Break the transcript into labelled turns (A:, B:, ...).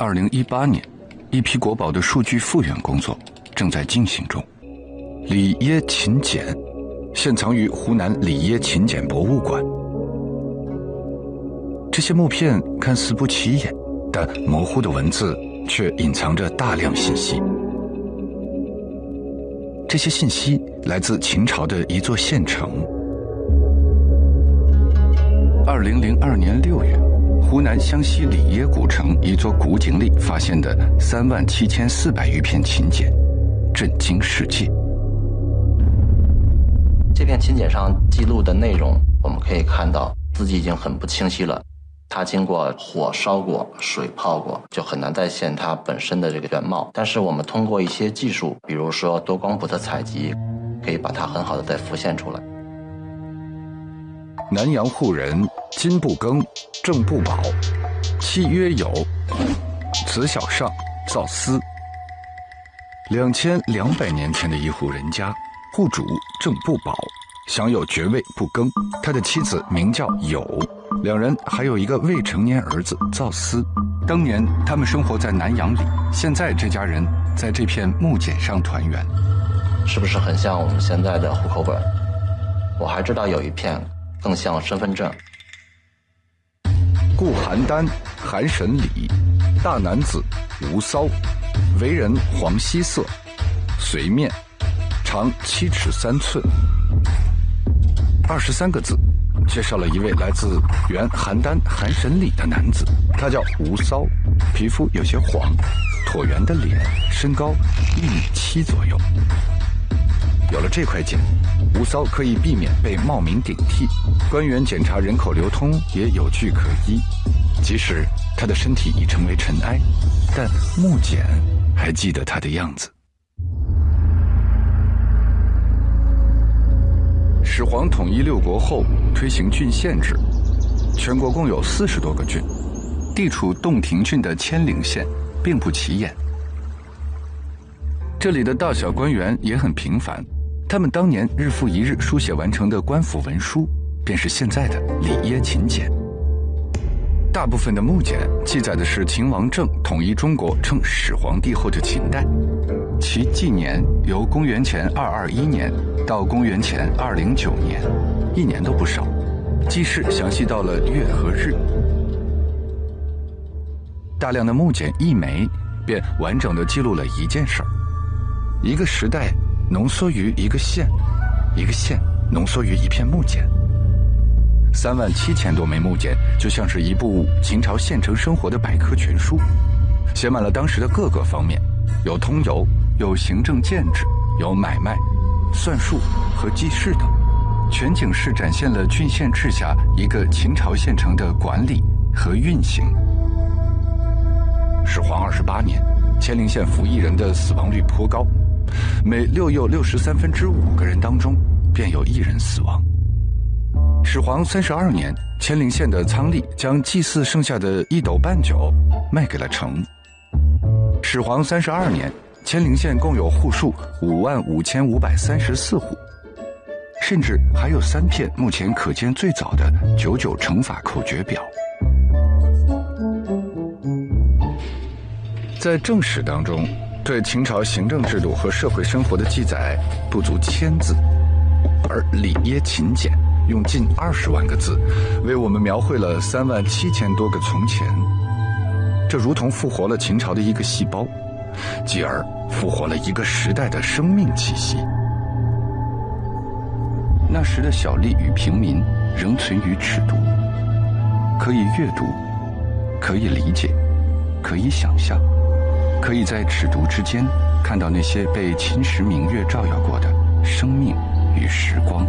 A: 二零一八年，一批国宝的数据复原工作正在进行中。里耶秦简现藏于湖南里耶秦简博物馆。这些木片看似不起眼，但模糊的文字却隐藏着大量信息。这些信息来自秦朝的一座县城。二零零二年六月，湖南湘西里耶古城一座古井里发现的三万七千四百余片秦简，震惊世界。
B: 这片秦简上记录的内容，我们可以看到字迹已经很不清晰了。它经过火烧过、水泡过，就很难再现它本身的这个原貌。但是我们通过一些技术，比如说多光谱的采集，可以把它很好的再浮现出来。
A: 南阳户人金不更、郑不保，妻曰友，子小上，造丝。两千两百年前的一户人家，户主郑不保享有爵位不更，他的妻子名叫友。两人还有一个未成年儿子赵思，当年他们生活在南阳里，现在这家人在这片木简上团圆，
B: 是不是很像我们现在的户口本？我还知道有一片更像身份证。
A: 故邯郸韩神礼，大男子，无骚，为人黄皙色，随面，长七尺三寸，二十三个字。介绍了一位来自原邯郸韩神里的男子，他叫吴骚，皮肤有些黄，椭圆的脸，身高一米七左右。有了这块茧，吴骚可以避免被冒名顶替，官员检查人口流通也有据可依。即使他的身体已成为尘埃，但木简还记得他的样子。始皇统一六国后，推行郡县制，全国共有四十多个郡。地处洞庭郡的千陵县并不起眼，这里的大小官员也很平凡，他们当年日复一日书写完成的官府文书，便是现在的里耶秦简。大部分的木简记载的是秦王政统一中国称始皇帝后的秦代，其纪年由公元前二二一年到公元前二零九年，一年都不少。记事详细到了月和日，大量的木简一枚，便完整的记录了一件事儿：一个时代浓缩于一个县，一个县浓缩于一片木简。三万七千多枚木简，就像是一部秦朝县城生活的百科全书，写满了当时的各个方面，有通邮，有行政建制，有买卖、算术和记事等，全景式展现了郡县制下一个秦朝县城的管理和运行。始皇二十八年，千陵县服役人的死亡率颇高，每六又六十三分之五个人当中，便有一人死亡。始皇三十二年，千陵县的仓吏将祭祀剩下的一斗半酒卖给了城。始皇三十二年，千陵县共有户数五万五千五百三十四户，甚至还有三片目前可见最早的九九乘法口诀表。在正史当中，对秦朝行政制度和社会生活的记载不足千字，而里耶秦简。用近二十万个字，为我们描绘了三万七千多个从前。这如同复活了秦朝的一个细胞，继而复活了一个时代的生命气息。那时的小吏与平民仍存于尺度，可以阅读，可以理解，可以想象，可以在尺牍之间看到那些被秦时明月照耀过的生命与时光。